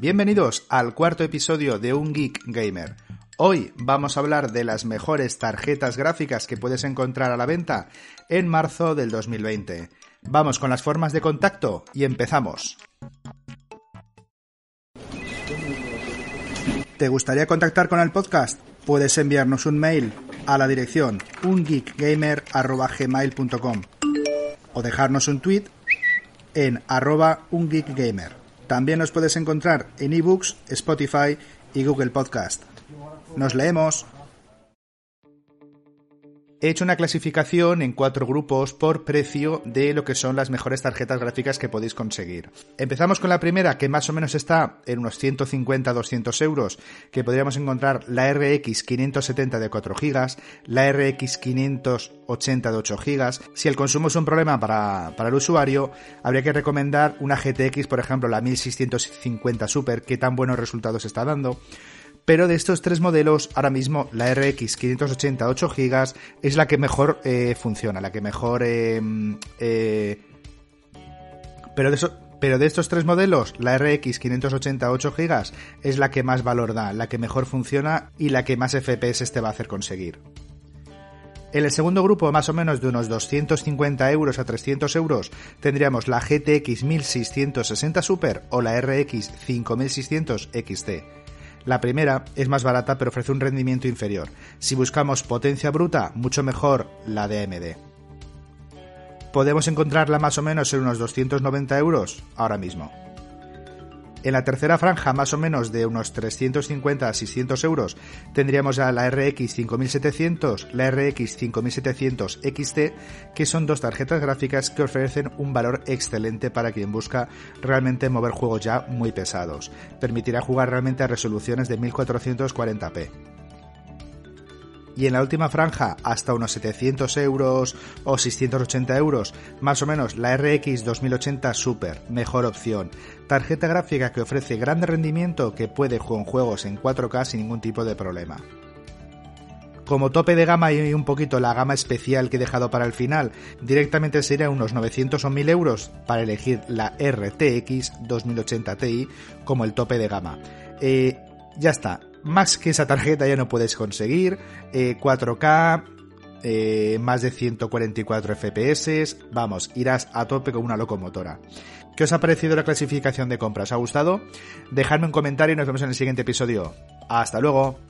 Bienvenidos al cuarto episodio de Un Geek Gamer. Hoy vamos a hablar de las mejores tarjetas gráficas que puedes encontrar a la venta en marzo del 2020. Vamos con las formas de contacto y empezamos. ¿Te gustaría contactar con el podcast? Puedes enviarnos un mail a la dirección ungeekgamer.gmail.com o dejarnos un tweet en arroba ungeekgamer. También nos puedes encontrar en ebooks, Spotify y Google Podcast. Nos leemos. He hecho una clasificación en cuatro grupos por precio de lo que son las mejores tarjetas gráficas que podéis conseguir. Empezamos con la primera, que más o menos está en unos 150-200 euros, que podríamos encontrar la RX 570 de 4 GB, la RX 580 de 8 GB. Si el consumo es un problema para, para el usuario, habría que recomendar una GTX, por ejemplo, la 1650 Super, que tan buenos resultados está dando. Pero de estos tres modelos, ahora mismo la RX 580 8 GB es la que mejor eh, funciona, la que mejor... Eh, eh, pero, de pero de estos tres modelos, la RX 580 8 GB es la que más valor da, la que mejor funciona y la que más FPS te va a hacer conseguir. En el segundo grupo, más o menos de unos 250 euros a 300 euros, tendríamos la GTX 1660 Super o la RX 5600 XT. La primera es más barata pero ofrece un rendimiento inferior. Si buscamos potencia bruta, mucho mejor la de AMD. Podemos encontrarla más o menos en unos 290 euros ahora mismo. En la tercera franja, más o menos de unos 350 a 600 euros, tendríamos ya la RX 5700, la RX 5700 XT, que son dos tarjetas gráficas que ofrecen un valor excelente para quien busca realmente mover juegos ya muy pesados. Permitirá jugar realmente a resoluciones de 1440p y en la última franja hasta unos 700 euros o 680 euros, más o menos la RX 2080 Super, mejor opción. Tarjeta gráfica que ofrece gran rendimiento que puede jugar juegos en 4K sin ningún tipo de problema. Como tope de gama y un poquito la gama especial que he dejado para el final, directamente sería unos 900 o 1000 euros para elegir la RTX 2080 Ti como el tope de gama. Eh, ya está, más que esa tarjeta ya no puedes conseguir, 4K, eh, eh, más de 144 FPS, vamos, irás a tope con una locomotora. ¿Qué os ha parecido la clasificación de compras? ¿Os ha gustado? Dejadme un comentario y nos vemos en el siguiente episodio. Hasta luego.